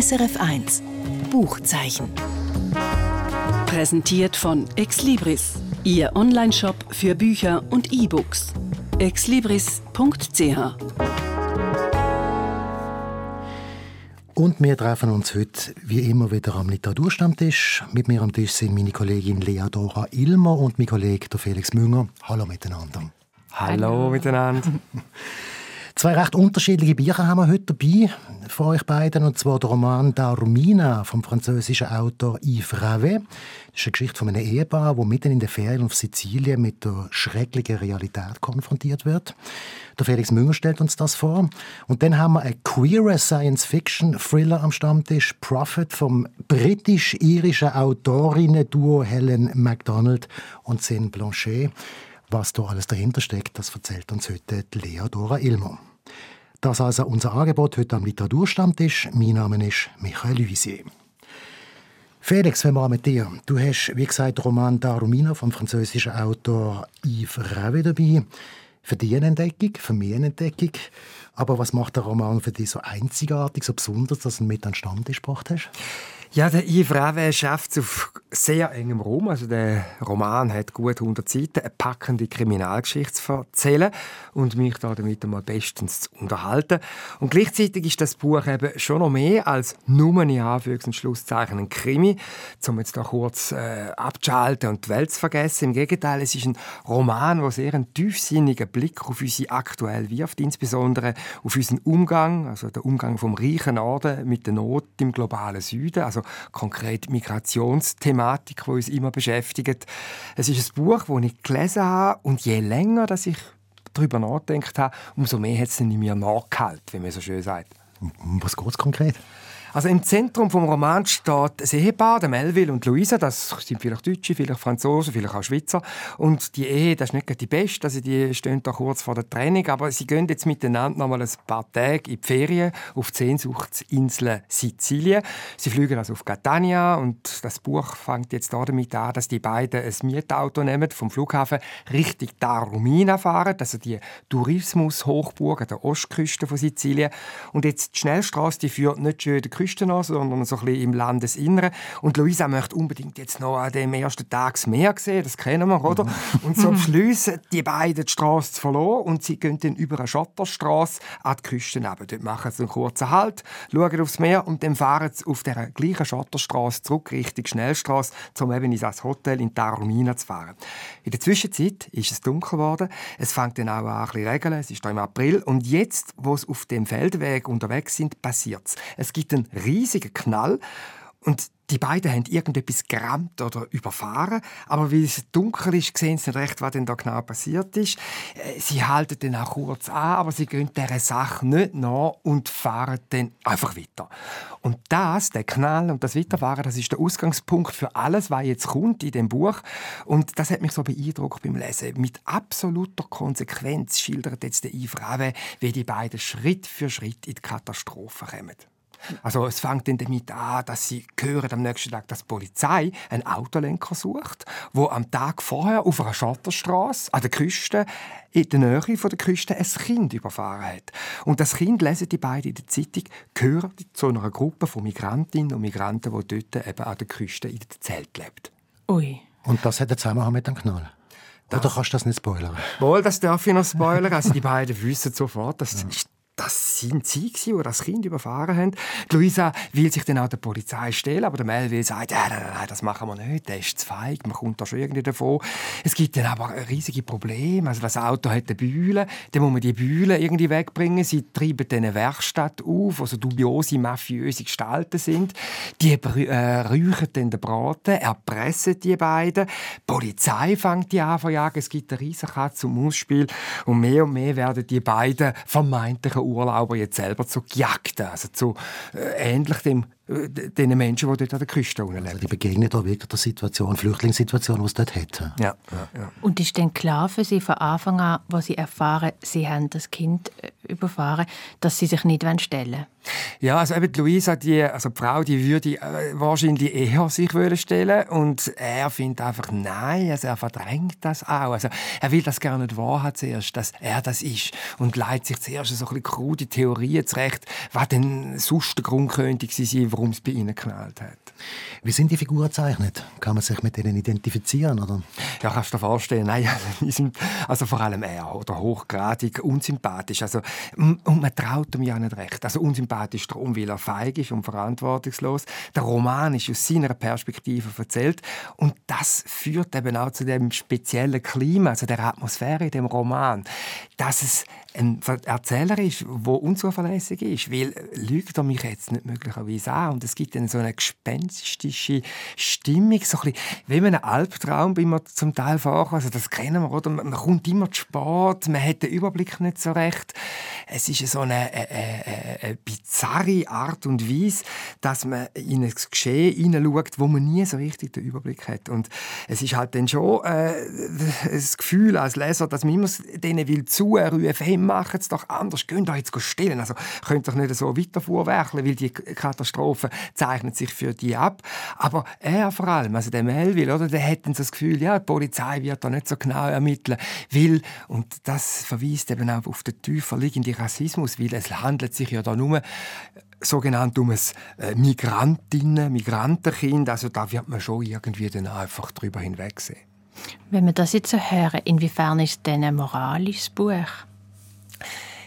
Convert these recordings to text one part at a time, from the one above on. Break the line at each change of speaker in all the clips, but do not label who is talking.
SRF 1 Buchzeichen.
Präsentiert von Exlibris, Ihr Onlineshop für Bücher und E-Books. exlibris.ch
Und wir treffen uns heute wie immer wieder am Literaturstammtisch. Mit mir am Tisch sind meine Kollegin Lea Dora Ilmer und mein Kollege Felix Münger. Hallo miteinander.
Hallo miteinander.
Zwei recht unterschiedliche Bücher haben wir heute dabei für euch beiden. Und zwar der Roman «Da Romina» vom französischen Autor Yves Ravet. Das ist eine Geschichte von einem Ehepaar, das mitten in der Ferien auf Sizilien mit der schrecklichen Realität konfrontiert wird. Der Felix Münger stellt uns das vor. Und dann haben wir einen queeren Science-Fiction-Thriller am Stammtisch, «Prophet» vom britisch-irischen Autorinnen-Duo Helen MacDonald und Céline Blanchet. Was da alles dahinter steckt, das erzählt uns heute Lea Dora Ilmer. Das also unser Angebot heute am Literaturstammtisch. Mein Name ist Michael Luisier. Felix, wir mit dir. Du hast, wie gesagt, den Roman «Darumina» vom französischen Autor Yves Ravet dabei. Für dich eine Entdeckung, für mich eine Entdeckung. Aber was macht der Roman für dich so einzigartig, so besonders, dass du ihn mit an den Stammtisch gebracht hast?
Ja, der Yves Ravet schafft es auf sehr engem Raum. Also der Roman hat gut 100 Seiten, eine packende Kriminalgeschichte zu erzählen und mich da damit einmal bestens zu unterhalten. Und gleichzeitig ist das Buch eben schon noch mehr als nur in Anführungs- und Schlusszeichen ein Krimi, um jetzt da kurz äh, abzuschalten und die Welt zu vergessen. Im Gegenteil, es ist ein Roman, der sehr einen tiefsinnigen Blick auf unsere aktuell wirft, insbesondere auf unseren Umgang, also der Umgang vom reichen Norden mit der Not im globalen Süden, also konkret Migrationsthematik, die uns immer beschäftigt. Es ist ein Buch, das ich gelesen habe und je länger dass ich darüber nachgedacht habe, umso mehr hat es in mir nachgehalten, wie man so schön sagt.
Was geht es konkret?
Also im Zentrum vom Roman steht ein Ehepaar, der Melville und Luisa. Das sind vielleicht Deutsche, vielleicht Franzosen, vielleicht auch Schweizer. Und die Ehe, das ist nicht die beste. Also die stehen da kurz vor der Trennung. Aber sie gehen jetzt miteinander noch mal ein paar Tage in die Ferien auf die Sehnsuchtsinsel Sizilien. Sie fliegen also auf Catania und das Buch fängt jetzt damit an, dass die beiden ein Mietauto nehmen vom Flughafen Richtung Taormina fahren, also die Tourismushochburg an der Ostküste von Sizilien. Und jetzt die Schnellstraße, die führt nicht schön Küste an, sondern so ein bisschen im Landesinneren. Und Luisa möchte unbedingt jetzt noch an dem ersten Tag das Meer sehen, das kennen wir, oder? Und so beschließen die beiden die Straße zu verlassen und sie gehen dann über eine Schotterstraße an die Küste neben. Dort machen sie einen kurzen Halt, schauen aufs Meer und dann fahren sie auf der gleichen Schotterstraße zurück Richtung Schnellstraße, um eben in das Hotel in Taormina zu fahren. In der Zwischenzeit ist es dunkel geworden. Es fängt dann auch an, ein bisschen regeln. Es ist im April. Und jetzt, wo sie auf dem Feldweg unterwegs sind, passiert es. Es gibt einen riesigen Knall und die beiden haben irgendetwas gerammt oder überfahren, aber weil es dunkel ist, sehen sie nicht recht, was denn da genau passiert ist. Äh, sie halten dann auch kurz an, aber sie gehen dieser Sache nicht nach und fahren dann einfach weiter. Und das, der Knall und das Weiterfahren, das ist der Ausgangspunkt für alles, was jetzt kommt in dem Buch. Und das hat mich so beeindruckt beim Lesen. Mit absoluter Konsequenz schildert jetzt der Yves Rave, wie die beiden Schritt für Schritt in die Katastrophe kommen. Also es fängt dann damit an, dass sie hören am nächsten Tag, dass die Polizei einen Autolenker sucht, wo am Tag vorher auf einer Schotterstraße an der Küste in der Nähe von der Küste ein Kind überfahren hat. Und das Kind lesen die beiden in der Zeitung, gehört zu einer Gruppe von Migrantinnen und Migranten, die dort eben an der Küste in der Zelt lebt.
Ui.
Und das hat einen Zusammenhang mit dem Knall? Oder kannst du das nicht spoilern?
Wohl, das darf ich noch spoilern. Also die beiden wissen sofort, das ist das sind sie, die das Kind überfahren haben. Luisa will sich dann auch der Polizei stellen, aber der Melville sagt, ja, nein, nein, das machen wir nicht, der ist zu feig, man kommt da schon irgendwie davon. Es gibt dann aber riesige Probleme. Also das Auto hat eine Bühle, dann muss man die Bühle irgendwie wegbringen. Sie treiben dann eine Werkstatt auf, wo so dubiose, mafiöse Gestalten sind. Die äh, räuchen dann den Braten, erpressen die beiden. Die Polizei fängt die an zu jagen. Es gibt eine riesige Katz- und Mausspiel und mehr und mehr werden die beiden vermeintlichen Urlauber jetzt selber zu Gejagten, also zu äh, ähnlich dem äh, den Menschen, die dort an der Küste leben. Also
die begegnen da wirklich der Situation, Flüchtlingssituation, die es dort hat.
Ja, ja, ja.
Und ist denn klar für Sie von Anfang an, was Sie erfahren, Sie haben das Kind äh,
überfahren, dass sie sich nicht stellen wollen.
Ja, also eben Luisa, die, also die Frau, die würde äh, wahrscheinlich eher sich stellen und er findet einfach nein, also er verdrängt das auch. Also er will das gerne nicht wahrhaben zuerst, dass er das ist und leitet sich zuerst so ein bisschen krude Theorien zurecht, was denn sonst der Grund könnte sein, warum es bei ihnen geknallt hat.
Wie sind die Figuren gezeichnet? Kann man sich mit denen identifizieren, oder?
Ja, kannst du dir vorstellen. Nein, also, die sind, also vor allem er, oder hochgradig unsympathisch. Also, und man traut ihm ja nicht recht. Also unsympathisch darum, weil er feig ist und verantwortungslos. Der Roman ist aus seiner Perspektive erzählt und das führt eben auch zu dem speziellen Klima, also der Atmosphäre in dem Roman, dass es ein Erzähler ist, der unzuverlässig ist, weil lügt er mich jetzt nicht möglicherweise an und es gibt dann so eine gespenstische Stimmung, so ein bisschen wie ein Albtraum, wie man zum Teil vorkommt, also das kennen wir, oder? Man kommt immer zu spät, man hat den Überblick nicht so recht. Es ist so eine, eine, eine, eine bizarre Art und Weise, dass man in ein Geschehen hineinschaut, wo man nie so richtig den Überblick hat. Und es ist halt dann schon äh, das Gefühl als Leser, dass man immer denen will zurufen, hey, macht es doch anders, geht doch jetzt stellen. Also könnt doch nicht so weiter vorwerken, weil die Katastrophe zeichnet sich für die ab. Aber er vor allem, also der Melville, oder, der hat das Gefühl, ja, die Polizei wird da nicht so genau ermitteln, weil, und das verweist eben auch auf den tiefer liegenden Rassismus, weil es handelt sich ja da nur sogenannt um ein äh, Migrantinnen, Migrantenkind, also da wird man schon irgendwie dann einfach drüber hinwegsehen.
Wenn wir das jetzt so hören, inwiefern ist denn ein moralisches Buch?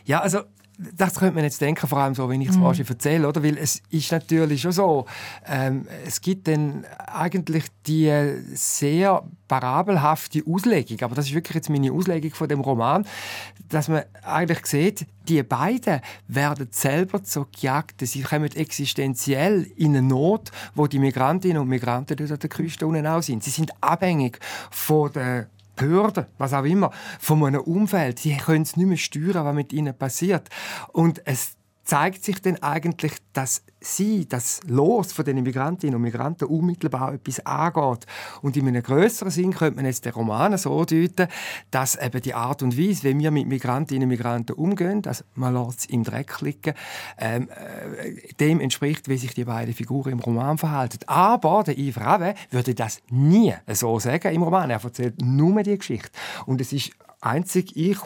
Ja, also das könnte man jetzt denken, vor allem so, wenn ich es mhm. erzähle, oder? Weil es ist natürlich schon so, ähm, es gibt dann eigentlich die sehr parabelhafte Auslegung, aber das ist wirklich jetzt meine Auslegung von dem Roman, dass man eigentlich sieht, die beiden werden selber zur Gejagten. Sie kommen existenziell in eine Not, wo die Migrantinnen und Migranten dort an der Küste unten auch sind. Sie sind abhängig von der Behörden, was auch immer, von einem Umfeld. Sie können es nicht mehr steuern, was mit ihnen passiert. Und es zeigt sich dann eigentlich, dass sie, das Los von den Migrantinnen und Migranten unmittelbar etwas angeht. Und in einem größeren Sinn könnte man jetzt den Roman so deuten, dass eben die Art und Weise, wie wir mit Migrantinnen und Migranten umgehen, dass man lässt es im Dreck liegen, ähm, äh, dem entspricht, wie sich die beiden Figuren im Roman verhalten. Aber der Yves Rave würde das nie so sagen im Roman. Er erzählt nur die Geschichte. Und es ist einzig ich,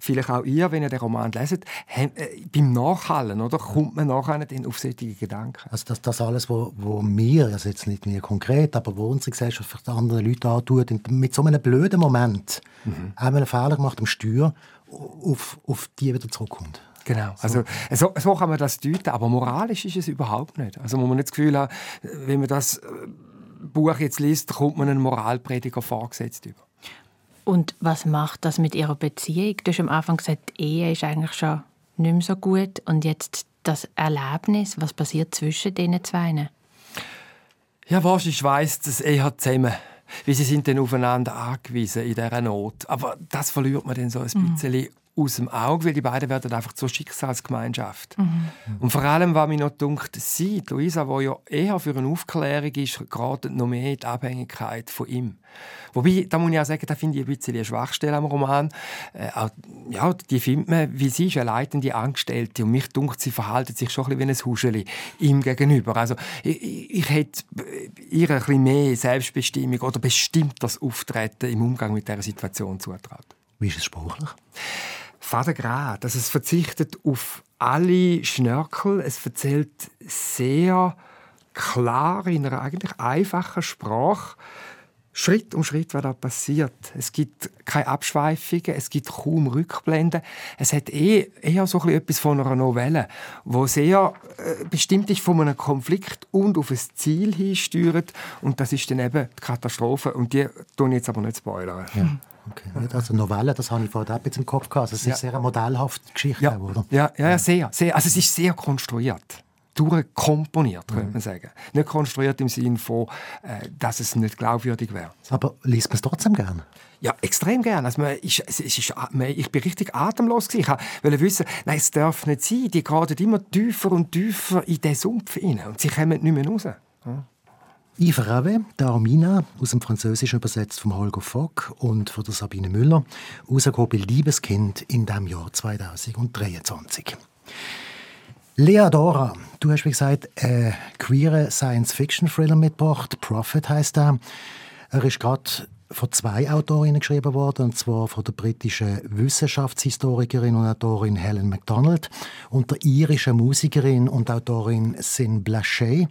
vielleicht auch ihr, wenn ihr den Roman leset, äh, beim Nachhallen, oder, kommt man nachher dann auf solche Gedanken.
Also das, das alles, wo, wo mir, also jetzt nicht mir konkret, aber wo unsere Gesellschaft vielleicht andere Leute antut, mit so einem blöden Moment mhm. einmal einen Fehler gemacht am Steuer, auf, auf die wieder zurückkommt.
Genau. Also, so, so kann man das deuten, aber moralisch ist es überhaupt nicht. Also muss man nicht das Gefühl haben, wenn man das äh, Buch jetzt liest, kommt man einen Moralprediger vorgesetzt über.
Und was macht das mit Ihrer Beziehung? Du hast am Anfang gesagt, Ehe ist eigentlich schon nicht mehr so gut. Und jetzt das Erlebnis, was passiert zwischen diesen zwei?
Ja, wahrscheinlich weiss das eher zusammen. Wie sie sind dann aufeinander angewiesen in dieser Not. Aber das verliert man dann so ein mhm. Aus dem Auge, weil die beiden werden einfach zur Schicksalsgemeinschaft. Mhm. Und vor allem, was mich noch dunkt, sie, Luisa, die ja eher für eine Aufklärung ist, gerade noch mehr in die Abhängigkeit von ihm. Wobei, da muss ich auch sagen, da finde ich ein bisschen eine Schwachstelle am Roman. Äh, auch, ja, die findet man, wie sie ist eine leitende Angestellte und mich dunkt, sie verhalten sich schon ein bisschen wie ein Huscheli ihm gegenüber. Also ich, ich hätte ihr ein bisschen mehr Selbstbestimmung oder bestimmtes Auftreten im Umgang mit dieser Situation zutraut.
Wie ist es sprachlich?
Fadengrad. Also es verzichtet auf alle Schnörkel. Es erzählt sehr klar in einer eigentlich einfachen Sprache Schritt um Schritt, was da passiert. Es gibt keine Abschweifungen, es gibt kaum Rückblenden. Es hat eh, eher so etwas von einer Novelle, wo sehr äh, bestimmt ist von einem Konflikt und auf ein Ziel hinsteuert. Und das ist dann eben die Katastrophe. Und die tun jetzt aber nicht spoilern. Ja.
Okay. Also Novelle, das habe ich vorher auch im Kopf gehabt. Also es ist ja. sehr eine modellhafte Geschichte,
ja.
oder?
Ja, ja, sehr, sehr. Also es ist sehr konstruiert durchkomponiert, könnte mhm. man sagen. Nicht konstruiert im Sinne von, äh, dass es nicht glaubwürdig wäre.
Aber liest man es trotzdem gerne?
Ja, extrem gerne. Also man ist, es ist, ich bin richtig atemlos. Ich wollte wissen, nein, es darf nicht sein. Die gehen immer tiefer und tiefer in diesen Sumpf rein und sie kommen nicht mehr raus. Ja.
Yves Rave, Armina, aus dem Französischen übersetzt von Holger Fock und von der Sabine Müller, rausgekommen Liebeskind in dem Jahr 2023. Lea Dora, du hast wie gesagt einen queeren Science-Fiction-Thriller mitgebracht. Prophet heißt er. Er ist gerade von zwei Autorinnen geschrieben worden, und zwar von der britischen Wissenschaftshistorikerin und Autorin Helen MacDonald und der irischen Musikerin und Autorin Sin Blachet.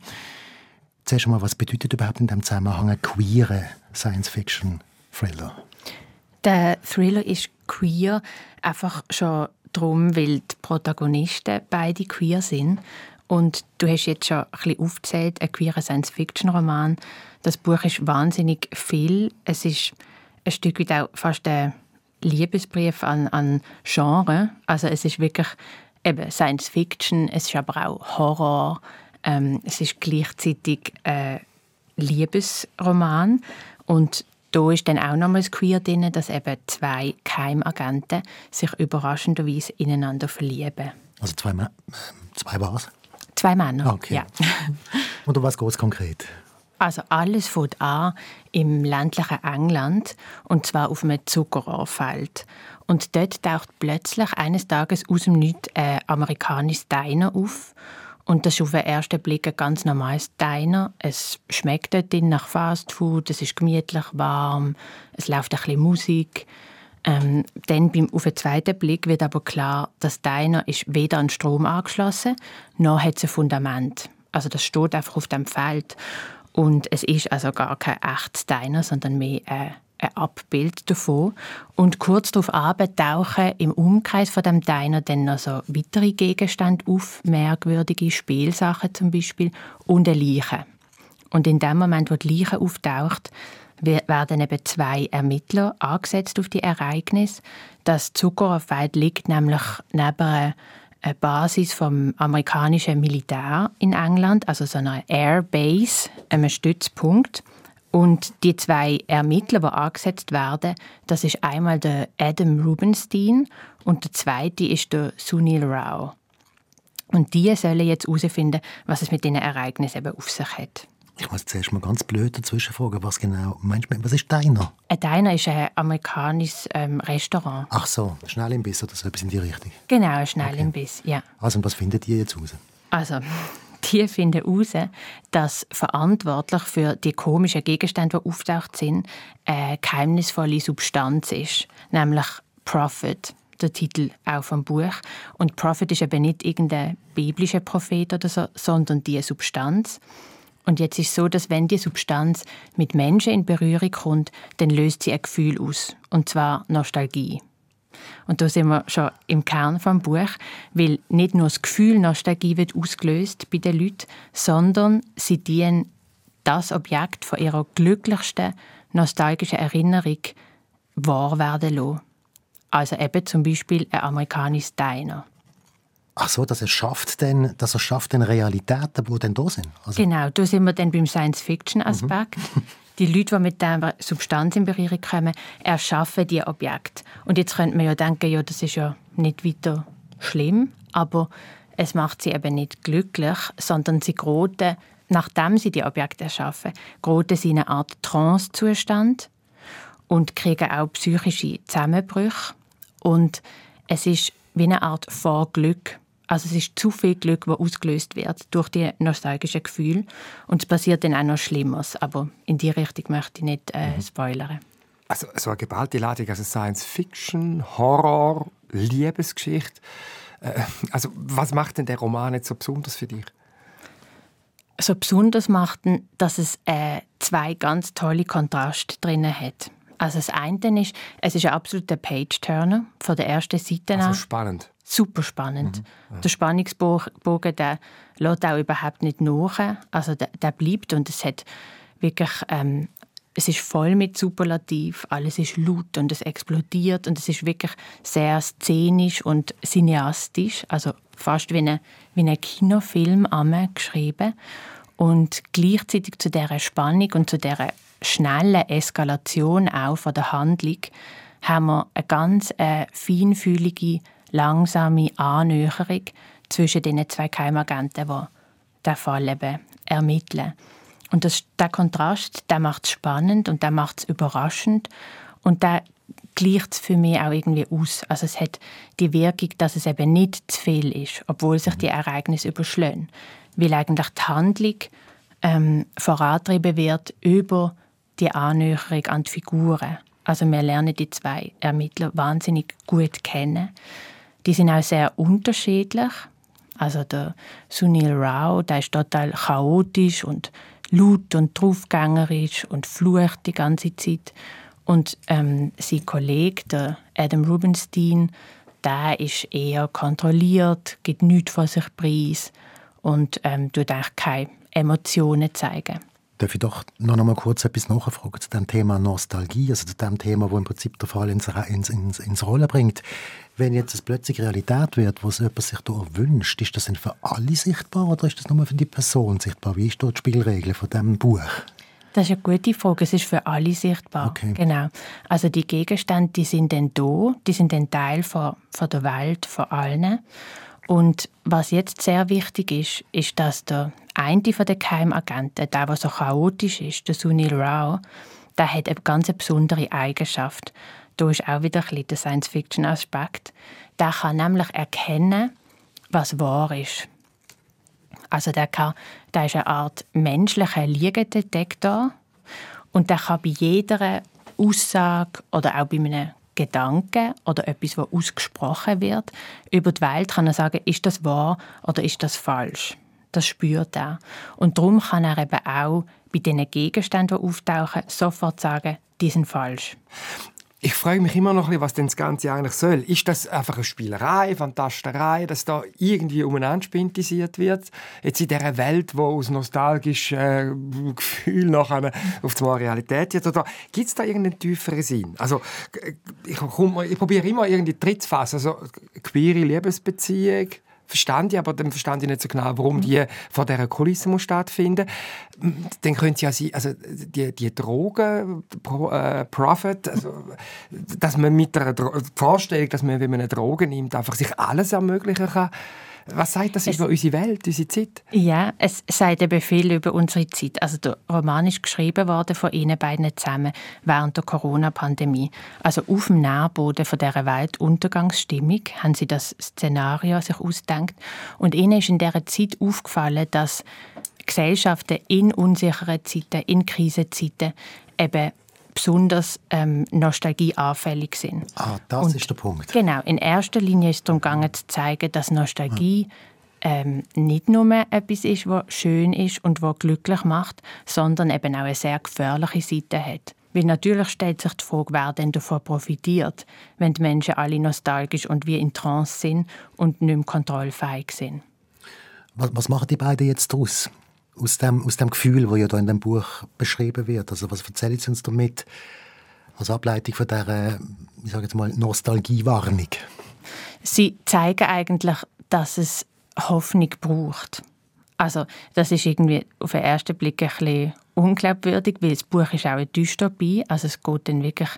Zuerst einmal, was bedeutet überhaupt in diesem Zusammenhang ein queerer Science-Fiction-Thriller?
Der Thriller ist queer, einfach schon darum, weil die Protagonisten beide queer sind. Und du hast jetzt schon ein bisschen aufgezählt, ein queerer Science-Fiction-Roman. Das Buch ist wahnsinnig viel. Es ist ein Stück weit auch fast ein Liebesbrief an, an Genre. Also es ist wirklich Science-Fiction, es ist aber auch Horror. Ähm, es ist gleichzeitig ein Liebesroman. Und da ist dann auch nochmals queer drin, dass eben zwei Keimagenten sich überraschenderweise ineinander verlieben.
Also zwei, äh, zwei was?
Zwei Männer,
okay.
ja.
Und um was geht es konkret?
Also alles fängt an im ländlichen England und zwar auf einem Zuckerrohrfeld. Und dort taucht plötzlich eines Tages aus dem Nichts ein amerikanisches Diner auf und das ist auf den ersten Blick ein ganz normales Diner. Es schmeckt dort nach Fast Food, es ist gemütlich warm, es läuft ein bisschen Musik. Ähm, dann beim, auf den zweiten Blick wird aber klar, das Diner ist weder an Strom angeschlossen, noch hat es ein Fundament. Also das steht einfach auf dem Feld. Und es ist also gar kein echtes Diner, sondern mehr ein ein Abbild davon. Und kurz darauf tauchen im Umkreis von dem Diner dann noch so weitere Gegenstände auf, merkwürdige Spielsachen zum Beispiel und eine Leiche. Und in dem Moment, wo die Leiche auftaucht, werden eben zwei Ermittler angesetzt auf die Ereignisse. Das Zuckerfeld liegt nämlich neben einer Basis vom amerikanischen Militär in England, also so einer Airbase, einem Stützpunkt. Und die zwei Ermittler, die angesetzt werden, das ist einmal der Adam Rubenstein und der zweite ist der Sunil Rao. Und die sollen jetzt herausfinden, was es mit diesen Ereignissen eben auf sich hat.
Ich muss zuerst mal ganz blöd dazwischen fragen, was genau meinst du, was ist Diner?
Ein Diner ist ein amerikanisches ähm, Restaurant.
Ach so, Schnellimbiss oder so etwas in die Richtung?
Genau, ein Schnellimbiss, okay. ja.
Also und was findet ihr jetzt raus?
Also, die finden heraus, dass verantwortlich für die komischen Gegenstände, die auftaucht sind, eine geheimnisvolle Substanz ist, nämlich Prophet der Titel auch vom Buch. Und Prophet ist eben nicht irgendein biblischer Prophet oder so, sondern die Substanz. Und jetzt ist es so, dass wenn die Substanz mit Menschen in Berührung kommt, dann löst sie ein Gefühl aus. Und zwar Nostalgie. Und da sind wir schon im Kern vom Buch, weil nicht nur das Gefühl Nostalgie wird ausgelöst bei den Leuten, sondern sie dienen das Objekt von ihrer glücklichsten nostalgischen Erinnerung wahr werden lassen. Also eben zum Beispiel ein amerikanisches Diner.
Ach so, dass er schafft denn, dass er schafft denn Realitäten, die dann da sind.
Also genau, da sind wir dann beim Science-Fiction-Aspekt. Mhm. die Leute, die mit dieser Substanz in Berührung kommen, erschaffen die Objekte. Und jetzt könnte man ja denken, ja, das ist ja nicht weiter schlimm, aber es macht sie eben nicht glücklich, sondern sie geraten, nachdem sie die Objekte erschaffen, geraten sie in eine Art Trance-Zustand und kriegen auch psychische Zusammenbrüche. Und es ist wie eine Art Vorglück. Also es ist zu viel Glück, das ausgelöst wird durch die nostalgischen Gefühle. Und es passiert dann auch noch Schlimmeres. Aber in die Richtung möchte ich nicht äh, mhm. spoilern.
Also so eine geballte Ladung, also Science-Fiction, Horror, Liebesgeschichte. Äh, also was macht denn der Roman jetzt so besonders für dich?
So besonders macht ihn, dass es äh, zwei ganz tolle Kontraste drin hat. Also das eine ist, es ist ein absoluter Page-Turner von der ersten Seite
an. Also spannend.
Super spannend. Mhm. Der Spannungsbogen der lässt auch überhaupt nicht nach. Also der, der bleibt und es hat wirklich ähm, es ist voll mit Superlativ, alles ist laut und es explodiert und es ist wirklich sehr szenisch und cineastisch, also fast wie ein wie eine Kinofilm geschrieben und gleichzeitig zu der Spannung und zu der schnellen Eskalation auch von der Handlung haben wir eine ganz äh, feinfühlige, langsame Annäherung zwischen den zwei Geheimagenten, die den Fall eben ermitteln. Und das, der Kontrast, der macht es spannend und der macht es überraschend und der gleicht es für mich auch irgendwie aus. Also es hat die Wirkung, dass es eben nicht zu viel ist, obwohl sich die Ereignisse überschlagen. Weil eigentlich die Handlung ähm, vorantrieben wird über die Annäherung an die Figuren. Also wir lernen die zwei Ermittler wahnsinnig gut kennen. Die sind auch sehr unterschiedlich. Also der Sunil Rao, der ist total chaotisch und laut und draufgängerisch und flucht die ganze Zeit. Und ähm, sein Kollege, der Adam Rubenstein, der ist eher kontrolliert, gibt nichts von sich preis und ähm, tut eigentlich keine Emotionen zeigen.
Darf ich doch noch einmal kurz etwas nachfragen zu dem Thema Nostalgie, also zu dem Thema, wo im Prinzip der Fall ins, ins, ins, ins Rollen bringt. Wenn jetzt es plötzlich Realität wird, was jemand sich da wünscht, ist das denn für alle sichtbar oder ist das nur für die Person sichtbar? Wie ist dort die Spielregel von dem Buch?
Das ist eine gute Frage. Es ist für alle sichtbar. Okay. Genau. Also die Gegenstände, die sind dann da, die sind dann Teil von, von der Welt, von allen. Und was jetzt sehr wichtig ist, ist, dass der eine von den Geheimagenten, der, der so chaotisch ist, der Sunil Rao, der hat eine ganz besondere Eigenschaft. Da ist auch wieder ein bisschen der Science-Fiction-Aspekt. Der kann nämlich erkennen, was wahr ist. Also der, kann, der ist eine Art menschlicher Liegedetektor und der kann bei jeder Aussage oder auch bei einem Gedanken oder etwas, was ausgesprochen wird, über die Welt kann er sagen, ist das wahr oder ist das falsch. Das spürt er. Und darum kann er eben auch bei diesen Gegenständen, die auftauchen, sofort sagen, die sind falsch.
Ich frage mich immer noch, was denn das Ganze eigentlich soll. Ist das einfach eine Spielerei, Fantasterei, dass da irgendwie umeinander spintisiert wird? Jetzt in dieser Welt, wo aus nostalgischen äh, Gefühlen nachher auf die Realität wird? Oder gibt es da irgendeinen tieferen Sinn? Also, ich, ich probiere immer irgendwie Tritt zu fassen. Also, queere Liebesbeziehung, verstand ich, aber dann verstand ich nicht so genau, warum mhm. die vor dieser Kulisse muss stattfinden Dann könnte ja sein, also die, die Drogen, Pro, äh, Profit, also, dass man mit der Vorstellung, dass man, wenn man eine Droge nimmt, einfach sich alles ermöglichen kann, was sagt das es, über unsere Welt, unsere Zeit?
Ja, es sagt eben viel über unsere Zeit. Also der Roman ist geschrieben worden von ihnen beiden zusammen während der Corona-Pandemie. Also auf dem Nährboden von dieser Weltuntergangsstimmung haben sie das Szenario sich ausgedacht. Und ihnen ist in dieser Zeit aufgefallen, dass Gesellschaften in unsicheren Zeiten, in Krisenzeiten eben besonders ähm, nostalgieanfällig sind.
Ah, das und, ist der Punkt.
Genau. In erster Linie ist es darum gegangen, zu zeigen, dass Nostalgie ähm, nicht nur etwas ist, was schön ist und was glücklich macht, sondern eben auch eine sehr gefährliche Seite hat. Weil natürlich stellt sich die Frage, wer denn davon profitiert, wenn die Menschen alle nostalgisch und wie in Trance sind und nicht mehr kontrollfähig sind.
Was, was machen die beiden jetzt daraus? Aus dem, aus dem Gefühl, das ja da in dem Buch beschrieben wird. Also was erzählen Sie uns damit als Ableitung von dieser, ich sage jetzt mal, Nostalgiewarnung?
Sie zeigen eigentlich, dass es Hoffnung braucht. Also das ist irgendwie auf den ersten Blick ein bisschen unglaubwürdig, weil das Buch ist auch eine Dystopie, also es geht dann wirklich,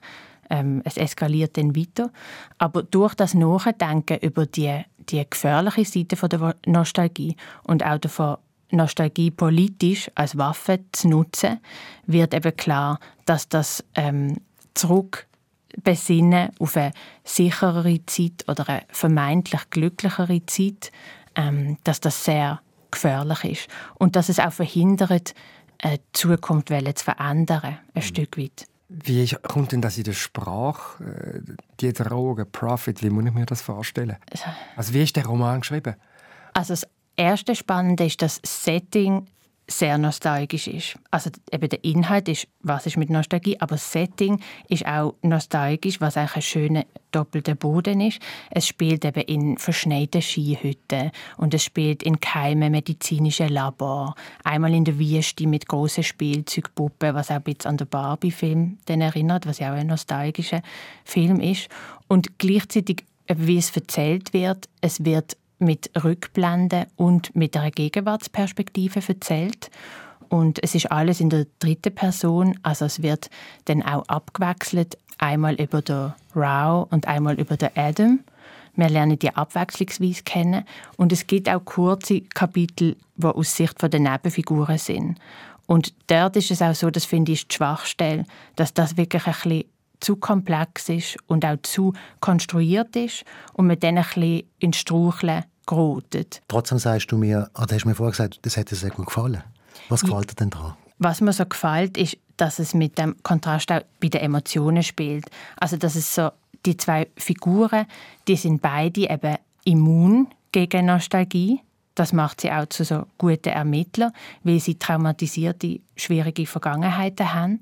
ähm, es eskaliert dann weiter. Aber durch das Nachdenken über die, die gefährliche Seite von der Nostalgie und auch davon, Nostalgie politisch als Waffe zu nutzen, wird eben klar, dass das ähm, zurückbesinnen auf eine sicherere Zeit oder eine vermeintlich glücklichere Zeit, ähm, dass das sehr gefährlich ist und dass es auch verhindert, eine Zukunft zu verändern, ein mhm. Stück weit.
Wie kommt denn das in der Sprache, äh, die Drogen, Profit, wie muss ich mir das vorstellen? Also wie ist der Roman geschrieben?
Also das erste Spannende ist, dass das Setting sehr nostalgisch ist. Also eben der Inhalt ist, was ist mit Nostalgie, aber das Setting ist auch nostalgisch, was eigentlich ein schöner doppelter Boden ist. Es spielt eben in verschneiten Skihütten und es spielt in geheimen medizinischen Labor. Einmal in der Wüste mit großen Spielzeugpuppen, was auch ein bisschen an den Barbie-Film erinnert, was ja auch ein nostalgischer Film ist. Und gleichzeitig, wie es erzählt wird, es wird mit Rückblenden und mit einer Gegenwartsperspektive erzählt. Und es ist alles in der dritten Person, also es wird dann auch abgewechselt, einmal über den Rao und einmal über den Adam. Wir lernen die abwechslungsweise kennen und es gibt auch kurze Kapitel, die aus Sicht der Nebenfiguren sind. Und dort ist es auch so, das finde ich die Schwachstelle, dass das wirklich ein bisschen zu komplex ist und auch zu konstruiert ist und man dann ein bisschen ins Straucheln gerotet.
Trotzdem sagst du mir, ah, du hast mir vorher gesagt, das hätte dir sehr gut gefallen. Was gefällt dir denn daran?
Was mir so gefällt, ist, dass es mit dem Kontrast auch bei den Emotionen spielt. Also, dass es so die zwei Figuren, die sind beide eben immun gegen Nostalgie. Das macht sie auch zu so guten Ermittlern, weil sie traumatisierte, schwierige Vergangenheiten haben.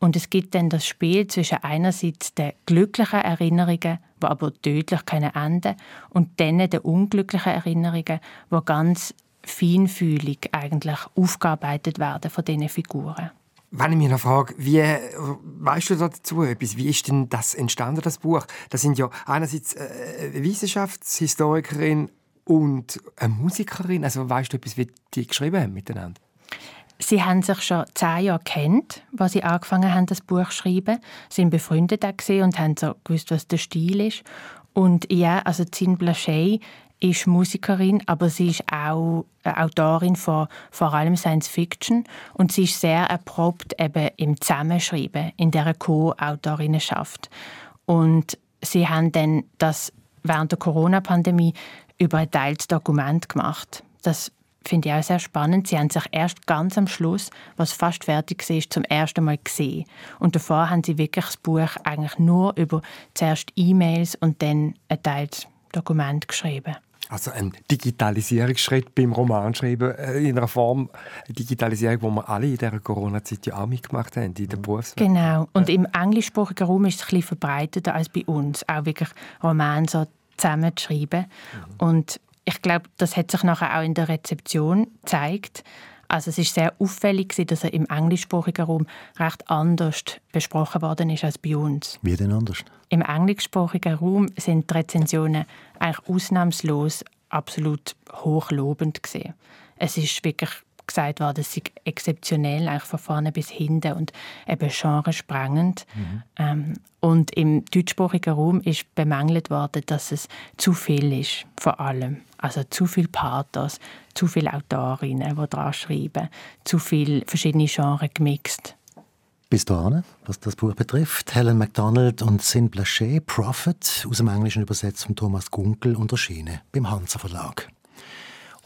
Und es gibt dann das Spiel zwischen einerseits den glücklichen Erinnerungen, die aber tödlich können enden, und dann den unglücklichen Erinnerungen, die ganz feinfühlig eigentlich aufgearbeitet werden von diesen Figuren.
Wenn ich mich noch frage, wie weißt du dazu etwas? Wie ist denn das entstanden, das Buch? Das sind ja einerseits äh, eine Wissenschaftshistorikerin und eine Musikerin. Also weißt du etwas, wie die geschrieben haben miteinander?
Sie haben sich schon zehn Jahre kennt, als sie angefangen haben, das Buch zu schreiben. Sie waren befreundet und haben so gewusst, was der Stil ist. Und ja, also Zin Blanchet ist Musikerin, aber sie ist auch Autorin von vor allem Science Fiction und sie ist sehr erprobt eben im Zusammenschreiben, in der Co-Autorinnenschaft. Und sie haben dann das während der Corona-Pandemie über ein teils Dokument gemacht. Das finde ich auch sehr spannend. Sie haben sich erst ganz am Schluss, was fast fertig war, zum ersten Mal gesehen. Und davor haben sie wirklich das Buch eigentlich nur über zuerst E-Mails und dann ein teils Dokument geschrieben.
Also ein Digitalisierungsschritt beim Romanschreiben äh, in einer Form Digitalisierung, die wir alle in dieser Corona-Zeit ja auch mitgemacht haben, in der Berufswelt.
Genau. Und im englischsprachigen Raum ist es ein bisschen verbreiteter als bei uns, auch wirklich Romane so zusammenzuschreiben. Mhm. Und ich glaube, das hat sich nachher auch in der Rezeption gezeigt. Also es ist sehr auffällig, dass er im englischsprachigen Raum recht anders besprochen worden ist als bei uns.
Wie denn anders?
Im englischsprachigen Raum sind die Rezensionen eigentlich ausnahmslos absolut hochlobend gesehen. Es ist wirklich gesagt worden, es sei exzeptionell, eigentlich von vorne bis hinten und eben genresprengend. Mhm. Ähm, und im deutschsprachigen Raum ist bemängelt worden, dass es zu viel ist, vor allem. Also zu viel Pathos, zu viele Autorinnen, die daran schreiben, zu viele verschiedene Genres gemixt.
Bis dahin, was das Buch betrifft, Helen MacDonald und Sin Blanchet, Prophet, aus dem Englischen übersetzt von Thomas Gunkel und erschienen beim Hansa Verlag.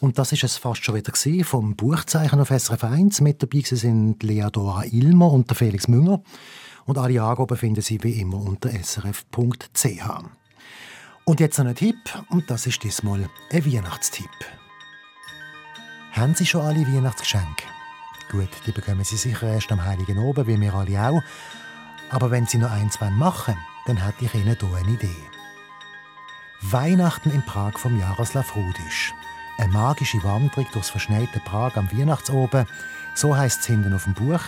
Und das ist es fast schon wieder vom Buchzeichen auf SRF 1. Mit dabei sind Lea Dora Ilmer und Felix Münger. Und alle Angaben finden Sie wie immer unter srf.ch. Und jetzt noch ein Tipp, und das ist diesmal ein Weihnachtstipp. Haben Sie schon alle Weihnachtsgeschenke? Gut, die bekommen Sie sicher erst am Heiligen Oben, wie wir alle auch. Aber wenn Sie noch eins machen dann hätte ich Ihnen hier eine Idee. Weihnachten in Prag vom Jaroslav Rudisch. Eine magische Wanderung durchs verschneite Prag am Weihnachtsoben, so heißt es hinten auf dem Buch.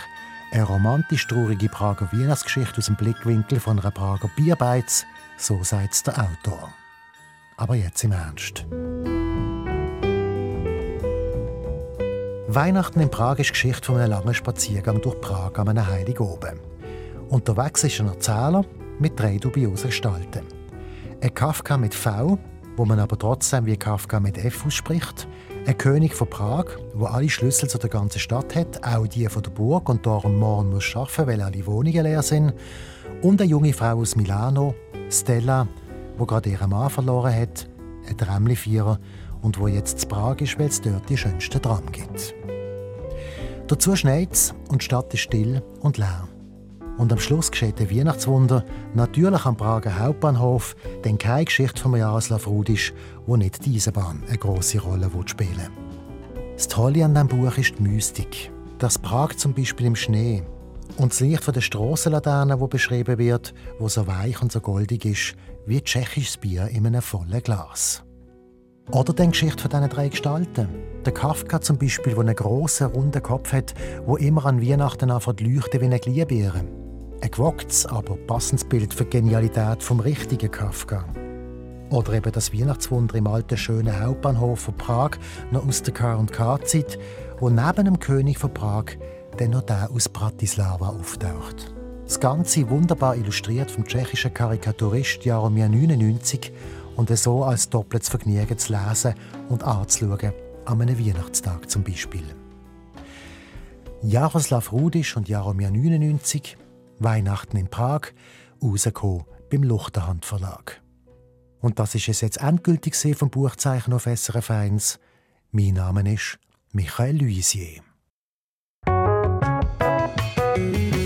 Eine romantisch traurige Prager Weihnachtsgeschichte aus dem Blickwinkel von einer Prager Bierbeiz, so sagt der Autor. Aber jetzt im Ernst. Weihnachten in Prag ist Geschichte von einem langen Spaziergang durch Prag an einem Heiligoben. Unterwegs ist ein Erzähler mit drei dubiosen Gestalten. Ein Kafka mit V, wo man aber trotzdem wie Kafka mit F ausspricht. Ein König von Prag, wo alle Schlüssel zu der ganzen Stadt hat, auch die von der Burg und darum morgen muss arbeiten, weil alle Wohnungen leer sind. Und eine junge Frau aus Milano, Stella, wo gerade ihren Mann verloren hat, ein Tramlifierer und wo jetzt zu Prag ist, weil es dort die schönsten Tram gibt. Dazu schneit es und die Stadt ist still und leer. Und am Schluss geschieht ein Weihnachtswunder, natürlich am Prager Hauptbahnhof, denn keine Geschichte von Jaroslav Rudisch, wo nicht diese Bahn eine große Rolle spielen. Das Tolle an diesem Buch ist die Mystik. Das Prag zum Beispiel im Schnee. Und das Licht von der Strassenlaterne, wo beschrieben wird, wo so weich und so goldig ist, wie tschechisches Bier in einem vollen Glas. Oder die Geschichte von diesen drei Gestalten. Der Kafka zum Beispiel, der einen grossen, runden Kopf hat, wo immer an Weihnachten anfängt leuchten wie eine Glühbirne. Ein gewagtes, aber passendes Bild für die Genialität vom richtigen Kafka. Oder eben das Weihnachtswunder im alten schönen Hauptbahnhof von Prag, noch aus der K&K-Zeit, wo neben dem König von Prag dann noch der aus Bratislava auftaucht. Das Ganze wunderbar illustriert vom tschechischen Karikaturist Jaromir 99 und so als doppeltes Vergnügen zu lesen und anzuschauen, an einem Weihnachtstag zum Beispiel. Jaroslav Rudisch und Jaromir 99, Weihnachten in Prag, rausgekommen beim Luchterhand Verlag. Und das ist es jetzt endgültig vom Buchzeichen auf SRF 1. Mein Name ist Michael Luisier.